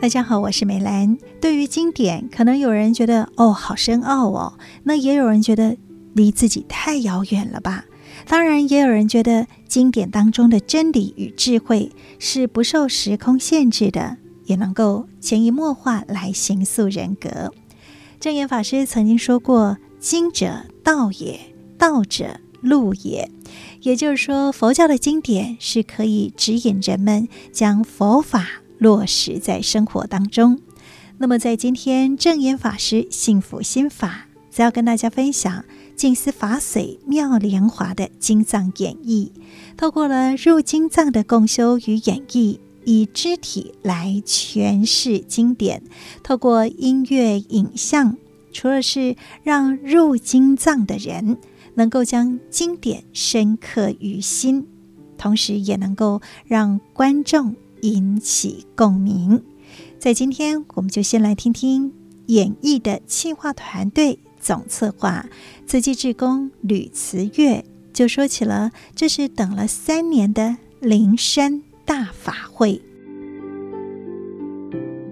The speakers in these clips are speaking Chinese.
大家好，我是美兰。对于经典，可能有人觉得哦，好深奥哦，那也有人觉得离自己太遥远了吧？当然，也有人觉得经典当中的真理与智慧是不受时空限制的，也能够潜移默化来形塑人格。证严法师曾经说过：“经者道也，道者路也。”也就是说，佛教的经典是可以指引人们将佛法。落实在生活当中。那么，在今天证严法师幸福心法，则要跟大家分享静思法髓妙莲华的经藏演绎。透过了入经藏的共修与演绎，以肢体来诠释经典；透过音乐影像，除了是让入经藏的人能够将经典深刻于心，同时也能够让观众。引起共鸣。在今天，我们就先来听听演绎的企划团队总策划慈济志工吕慈月就说起了，这是等了三年的灵山大法会，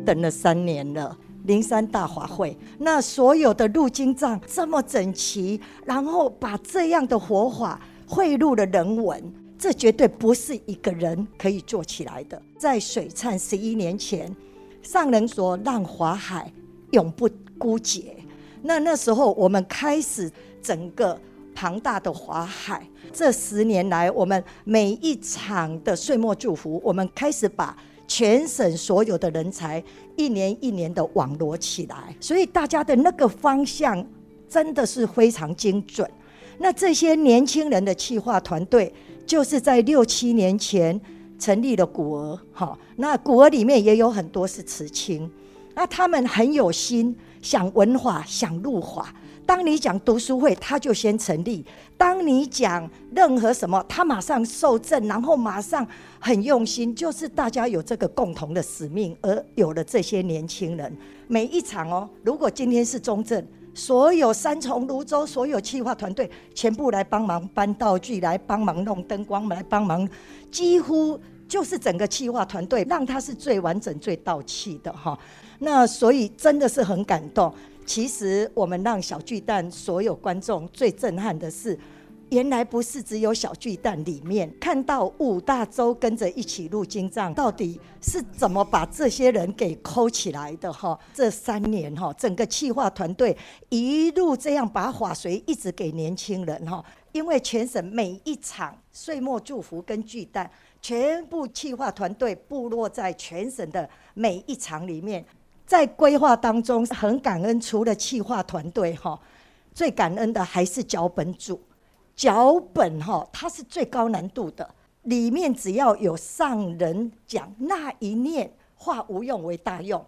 等了三年了，灵山大法会，那所有的入经藏这么整齐，然后把这样的佛法汇入了人文。这绝对不是一个人可以做起来的。在水忏十一年前，上人说让法海永不枯竭。那那时候我们开始整个庞大的法海。这十年来，我们每一场的岁末祝福，我们开始把全省所有的人才一年一年的网罗起来。所以大家的那个方向真的是非常精准。那这些年轻人的企划团队。就是在六七年前成立了古儿，哈，那古儿里面也有很多是慈青，那他们很有心，想文化，想入法。当你讲读书会，他就先成立；当你讲任何什么，他马上受证，然后马上很用心。就是大家有这个共同的使命，而有了这些年轻人。每一场哦，如果今天是中正。所有三重泸州所有企划团队全部来帮忙搬道具，来帮忙弄灯光，来帮忙，几乎就是整个企划团队让它是最完整、最到气的哈。那所以真的是很感动。其实我们让小巨蛋所有观众最震撼的是。原来不是只有小巨蛋里面看到五大洲跟着一起入金藏，到底是怎么把这些人给抠起来的哈？这三年哈，整个企划团队一路这样把法髓一直给年轻人哈，因为全省每一场岁末祝福跟巨蛋，全部企划团队部落在全省的每一场里面，在规划当中很感恩，除了企划团队哈，最感恩的还是脚本组。脚本哈，它是最高难度的。里面只要有上人讲那一念，化无用为大用。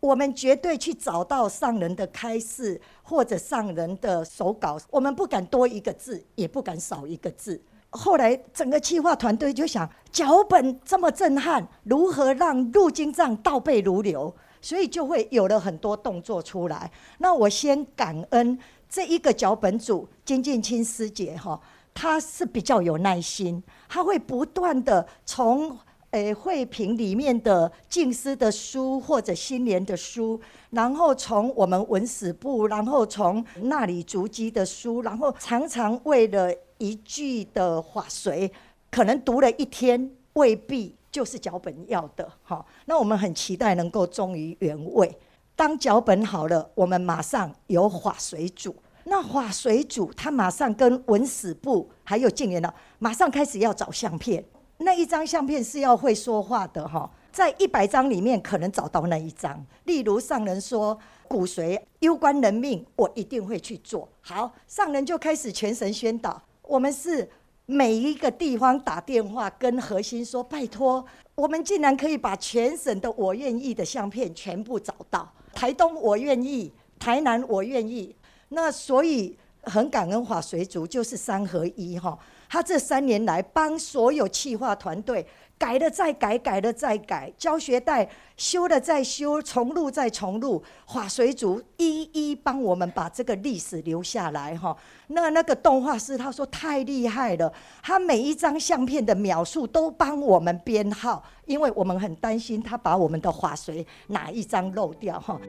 我们绝对去找到上人的开示或者上人的手稿，我们不敢多一个字，也不敢少一个字。后来整个企划团队就想，脚本这么震撼，如何让入金藏倒背如流？所以就会有了很多动作出来。那我先感恩。这一个脚本组金静清师姐哈，她是比较有耐心，她会不断的从诶慧屏里面的静思的书或者心莲的书，然后从我们文史部，然后从那里足迹的书，然后常常为了一句的法髓，可能读了一天，未必就是脚本要的哈。那我们很期待能够忠于原味。当脚本好了，我们马上有法髓组。那法水主他马上跟文史部还有净莲了，马上开始要找相片。那一张相片是要会说话的哈，在一百张里面可能找到那一张。例如上人说骨髓攸关人命，我一定会去做。好，上人就开始全神宣导。我们是每一个地方打电话跟核心说，拜托，我们竟然可以把全省的我愿意的相片全部找到。台东我愿意，台南我愿意。那所以很感恩法髓组，就是三合一哈。他这三年来帮所有企划团队改了再改，改了再改，教学带修了再修，重录再重录，法水组一一帮我们把这个历史留下来哈。那那个动画师他说太厉害了，他每一张相片的描述都帮我们编号，因为我们很担心他把我们的法水哪一张漏掉哈。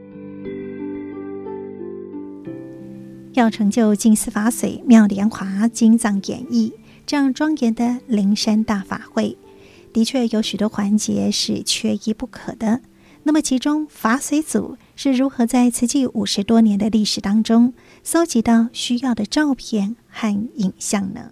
要成就净思法水妙莲华金藏演绎这样庄严的灵山大法会。的确有许多环节是缺一不可的。那么，其中法水组是如何在慈济五十多年的历史当中搜集到需要的照片和影像呢？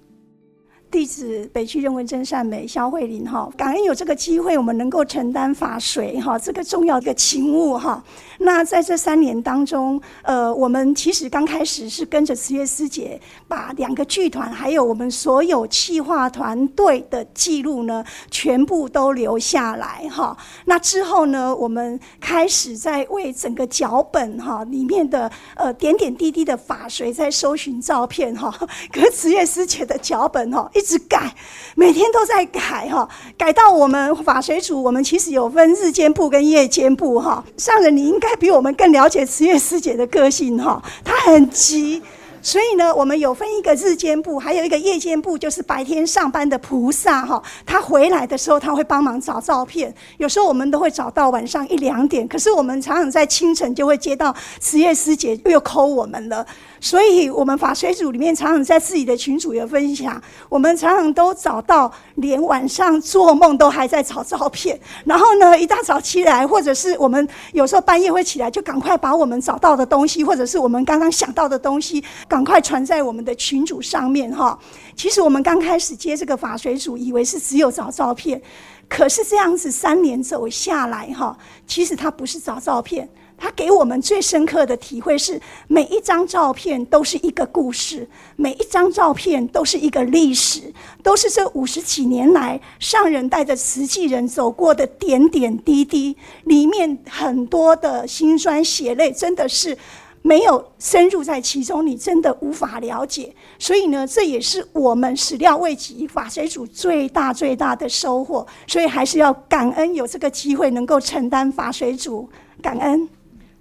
弟子北区人文真善美肖慧玲哈，感恩有这个机会，我们能够承担法水哈这个重要的勤务哈。那在这三年当中，呃，我们其实刚开始是跟着慈月师姐，把两个剧团还有我们所有企划团队的记录呢，全部都留下来哈。那之后呢，我们开始在为整个脚本哈里面的呃点点滴滴的法水在搜寻照片哈。可是慈月师姐的脚本哈一一直改，每天都在改哈，改到我们法水组，我们其实有分日间部跟夜间部哈。上人你应该比我们更了解慈月师姐的个性哈，她很急。所以呢，我们有分一个日间部，还有一个夜间部，就是白天上班的菩萨哈，他回来的时候他会帮忙找照片，有时候我们都会找到晚上一两点，可是我们常常在清晨就会接到慈月师姐又扣我们了。所以，我们法水组里面常常在自己的群组有分享，我们常常都找到，连晚上做梦都还在找照片。然后呢，一大早起来，或者是我们有时候半夜会起来，就赶快把我们找到的东西，或者是我们刚刚想到的东西，赶快传在我们的群组上面哈。其实我们刚开始接这个法水组，以为是只有找照片，可是这样子三年走下来哈，其实它不是找照片。他给我们最深刻的体会是，每一张照片都是一个故事，每一张照片都是一个历史，都是这五十几年来上人带着慈济人走过的点点滴滴，里面很多的辛酸血泪，真的是没有深入在其中，你真的无法了解。所以呢，这也是我们始料未及法水组最大最大的收获。所以还是要感恩有这个机会能够承担法水组，感恩。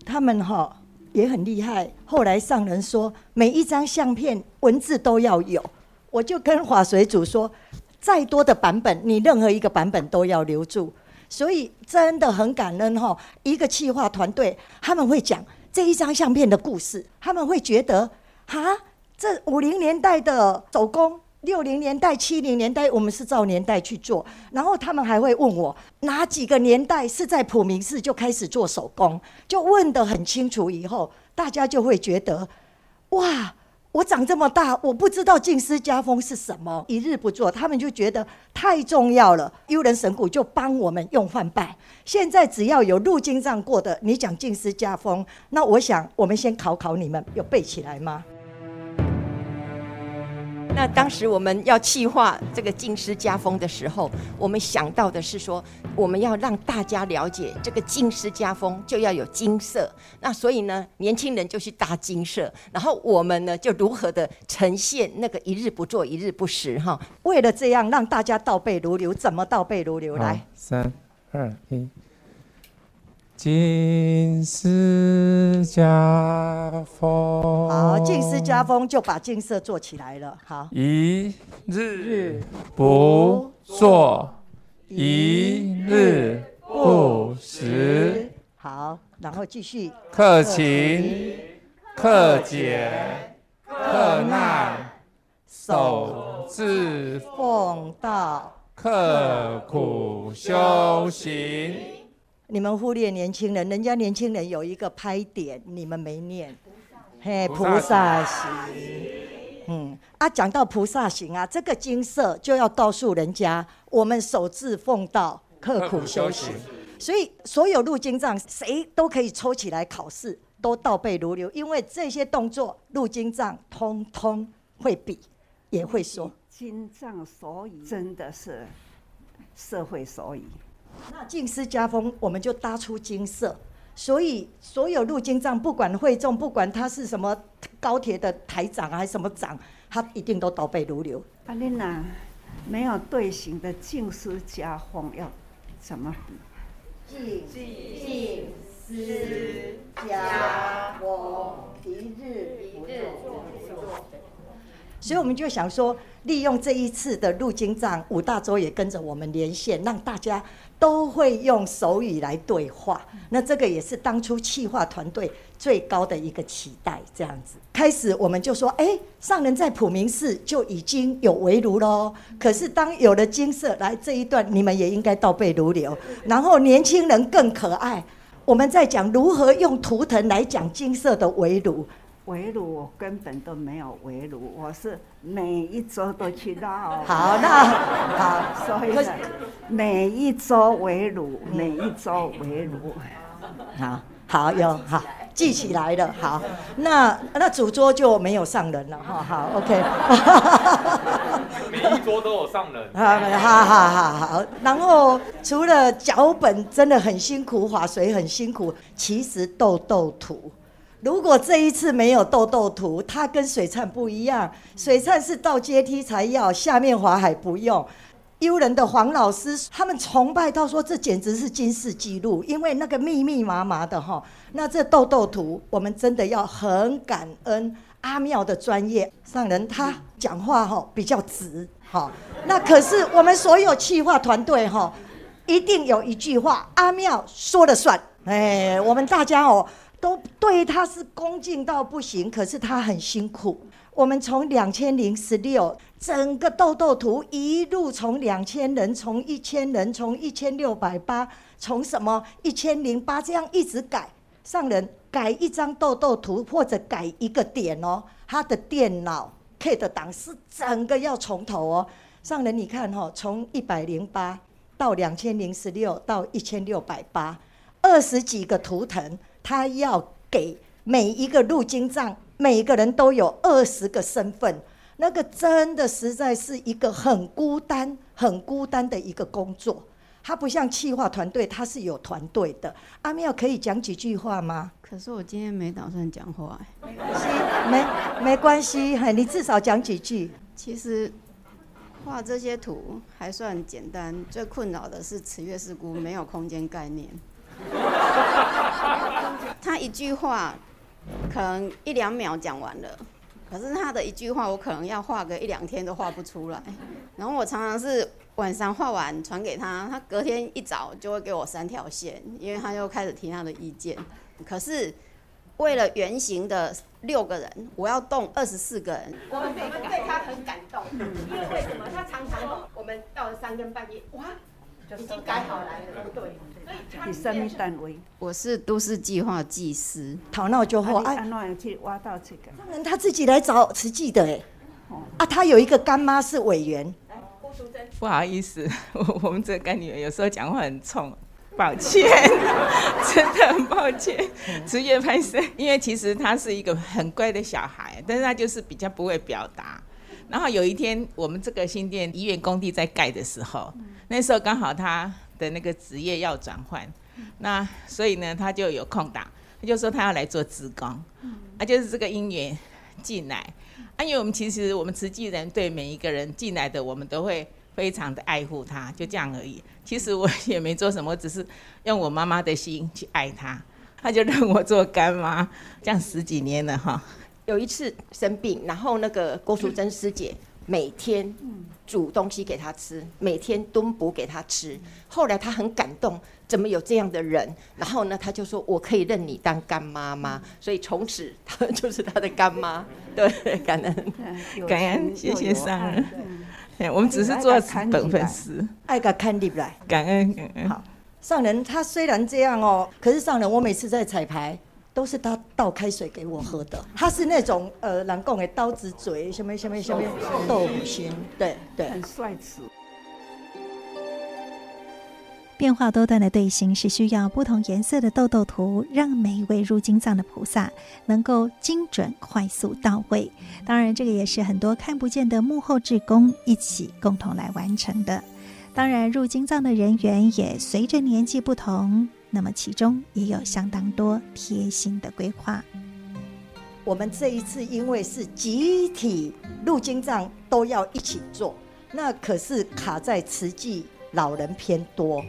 他们哈也很厉害。后来上人说，每一张相片文字都要有。我就跟法水组说，再多的版本，你任何一个版本都要留住。所以真的很感恩哈，一个企划团队他们会讲这一张相片的故事，他们会觉得哈，这五零年代的手工。六零年代、七零年代，我们是照年代去做，然后他们还会问我哪几个年代是在普明寺就开始做手工，就问得很清楚。以后大家就会觉得，哇，我长这么大，我不知道净思家风是什么，一日不做，他们就觉得太重要了。幽人神谷就帮我们用饭拜，现在只要有入经藏过的，你讲净思家风，那我想我们先考考你们，有背起来吗？那当时我们要企划这个净思家风的时候，我们想到的是说，我们要让大家了解这个净思家风就要有金色。那所以呢，年轻人就去搭金色，然后我们呢就如何的呈现那个一日不做一日不食哈。为了这样让大家倒背如流，怎么倒背如流？来，三二一。净思家风，好，净思家风就把净色做起来了。好，一日不做，一日不食。好，然后继续。克勤、克俭、克难、守志奉道、刻苦修行。你们忽略年轻人，人家年轻人有一个拍点，你们没念。嘿，菩萨行。嗯，啊，讲到菩萨行啊，这个金色就要告诉人家，我们守志奉道，刻苦修行。所以，所有入经藏，谁都可以抽起来考试，都倒背如流，因为这些动作入经藏通通会比，也会说。经藏所以真的是社会所以。那净思家风，我们就搭出金色，所以所有入金藏，不管会众，不管他是什么高铁的台长还是什么长，他一定都倒背如流。阿丽娜，没有队形的净思家风要怎么比？静静思家风，一日不作。所以我们就想说，利用这一次的入经藏，五大洲也跟着我们连线，让大家都会用手语来对话。那这个也是当初企划团队最高的一个期待。这样子，开始我们就说，哎，上人在普明寺就已经有围炉喽。可是当有了金色来这一段，你们也应该倒背如流。然后年轻人更可爱，我们在讲如何用图腾来讲金色的围炉。围炉我根本都没有围炉，我是每一周都去绕。好，那好，所以每一周围炉，每一周围炉。好，好有好记起来了。好，那那主桌就没有上人了哈。好，OK。每一桌都有上人。好好好好好。然后除了脚本真的很辛苦，划水很辛苦，其实豆豆图。如果这一次没有豆豆图，它跟水忏不一样。水忏是到阶梯才要，下面法海不用。悠人的黄老师他们崇拜到说，这简直是金氏纪录，因为那个密密麻麻的哈。那这豆豆图，我们真的要很感恩阿妙的专业上人，他讲话哈比较直哈。那可是我们所有企划团队哈，一定有一句话，阿妙说了算。哎，我们大家哦。都对他是恭敬到不行，可是他很辛苦。我们从两千零十六整个豆豆图一路从两千人，从一千人，从一千六百八，从什么一千零八这样一直改。上人改一张豆豆图或者改一个点哦，他的电脑 K 的档是整个要从头哦。上人你看哈、哦，从一百零八到两千零十六到一千六百八，二十几个图腾。他要给每一个入经藏，每一个人都有二十个身份，那个真的实在是一个很孤单、很孤单的一个工作。他不像企划团队，他是有团队的。阿妙可以讲几句话吗？可是我今天没打算讲话。没关系，没没关系，你至少讲几句。其实画这些图还算简单，最困扰的是慈月师姑没有空间概念。他一句话可能一两秒讲完了，可是他的一句话我可能要画个一两天都画不出来。然后我常常是晚上画完传给他，他隔天一早就会给我三条线，因为他又开始提他的意见。可是为了圆形的六个人，我要动二十四个人。我们对他很感动，因为为什么？他常常我们到了三更半夜，哇！已经改好来了，对。第三单位，我是都市计划技师，讨闹就好。哎，去挖到这个，当然他自己来找慈济的哎。啊，他有一个干妈是委员。不好意思，我我们这个干女儿有时候讲话很冲，抱歉，真的很抱歉。职业拍摄，因为其实他是一个很乖的小孩，但是他就是比较不会表达。然后有一天，我们这个新店医院工地在盖的时候，那时候刚好他的那个职业要转换，那所以呢，他就有空档，他就说他要来做职工，啊，就是这个因缘进来，啊，因为我们其实我们慈济人对每一个人进来的，我们都会非常的爱护他，就这样而已。其实我也没做什么，我只是用我妈妈的心去爱他，他就让我做干妈，这样十几年了哈。有一次生病，然后那个郭淑珍师姐每天煮东西给他吃，每天炖补给他吃。后来他很感动，怎么有这样的人？然后呢，他就说：“我可以认你当干妈妈。”所以从此他就是他的干妈。对，感恩，感恩，谢谢上人。我们只是做本分事，爱个看你来，感恩感恩。好，上人他虽然这样哦，可是上人我每次在彩排。都是他倒开水给我喝的，他是那种呃，人讲的刀子嘴，什么什么什么豆腐心，对对，很帅气。变化多端的队形是需要不同颜色的豆豆图，让每一位入金藏的菩萨能够精准、快速到位。当然，这个也是很多看不见的幕后志工一起共同来完成的。当然，入金藏的人员也随着年纪不同。那么其中也有相当多贴心的规划。我们这一次因为是集体入经藏都要一起做，那可是卡在慈济老人偏多。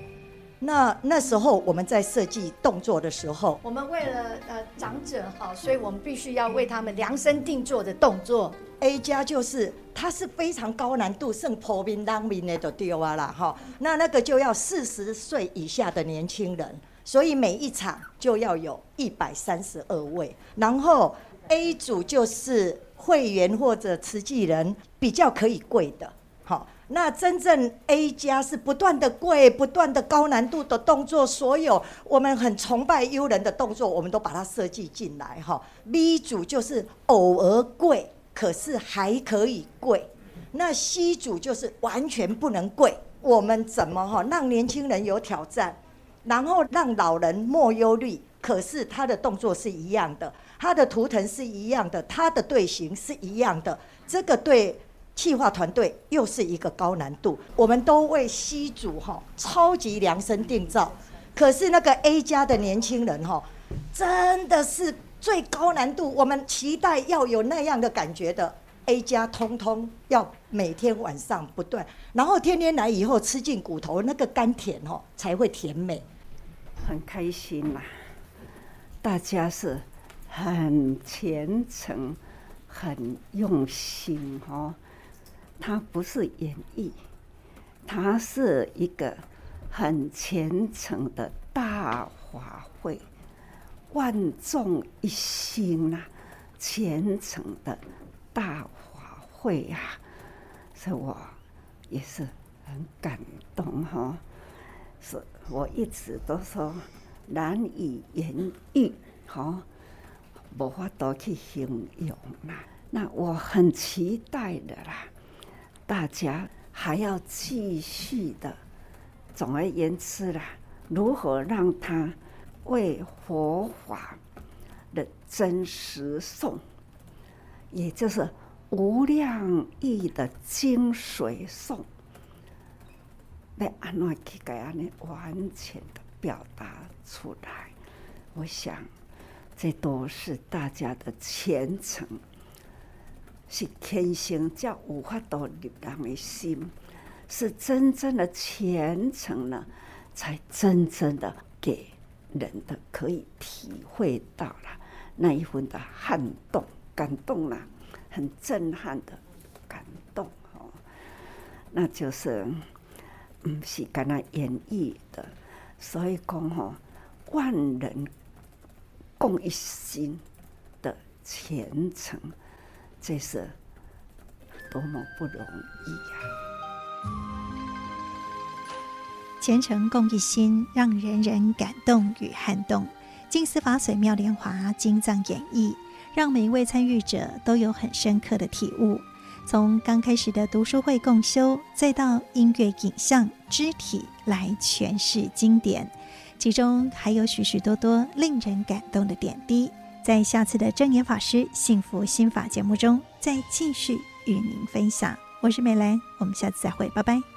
那那时候我们在设计动作的时候，我们为了呃长者好，所以我们必须要为他们量身定做的动作。A 加就是它是非常高难度，胜破冰当兵的都丢啊啦哈。那那个就要四十岁以下的年轻人，所以每一场就要有一百三十二位。然后 A 组就是会员或者慈济人比较可以跪的，好。那真正 A 加是不断的跪，不断的高难度的动作，所有我们很崇拜优人的动作，我们都把它设计进来哈。B 组就是偶尔跪，可是还可以跪。那 C 组就是完全不能跪。我们怎么哈让年轻人有挑战，然后让老人莫忧虑，可是他的动作是一样的，他的图腾是一样的，他的队形是一样的，这个对。企划团队又是一个高难度，我们都为 C 组哈超级量身定造，可是那个 A 加的年轻人哈，真的是最高难度，我们期待要有那样的感觉的 A 加，通通要每天晚上不断，然后天天来以后吃进骨头，那个甘甜哦才会甜美，很开心嘛，大家是很虔诚、很用心哦。它不是演绎，它是一个很虔诚的大法会，万众一心呐、虔诚的大法会呀、啊，所以我也是很感动哈。是我一直都说难以言喻，哈，无法度去形容啦。那我很期待的啦。大家还要继续的，总而言之啦，如何让他为佛法的真实颂，也就是无量义的精髓颂，来安怎去给安尼完全的表达出来？我想，这都是大家的虔诚。是天生，叫无法度入人的心，是真正的虔诚呢，才真正的给人的可以体会到了那一份的撼动、感动了，很震撼的感动哦。那就是，嗯，是跟他演绎的，所以讲吼，万人共一心的虔诚。这是多么不容易呀！虔诚共一心，让人人感动与撼动。金丝法水妙莲华经藏演绎，让每一位参与者都有很深刻的体悟。从刚开始的读书会共修，再到音乐、影像、肢体来诠释经典，其中还有许许多多令人感动的点滴。在下次的正言法师幸福心法节目中，再继续与您分享。我是美兰，我们下次再会，拜拜。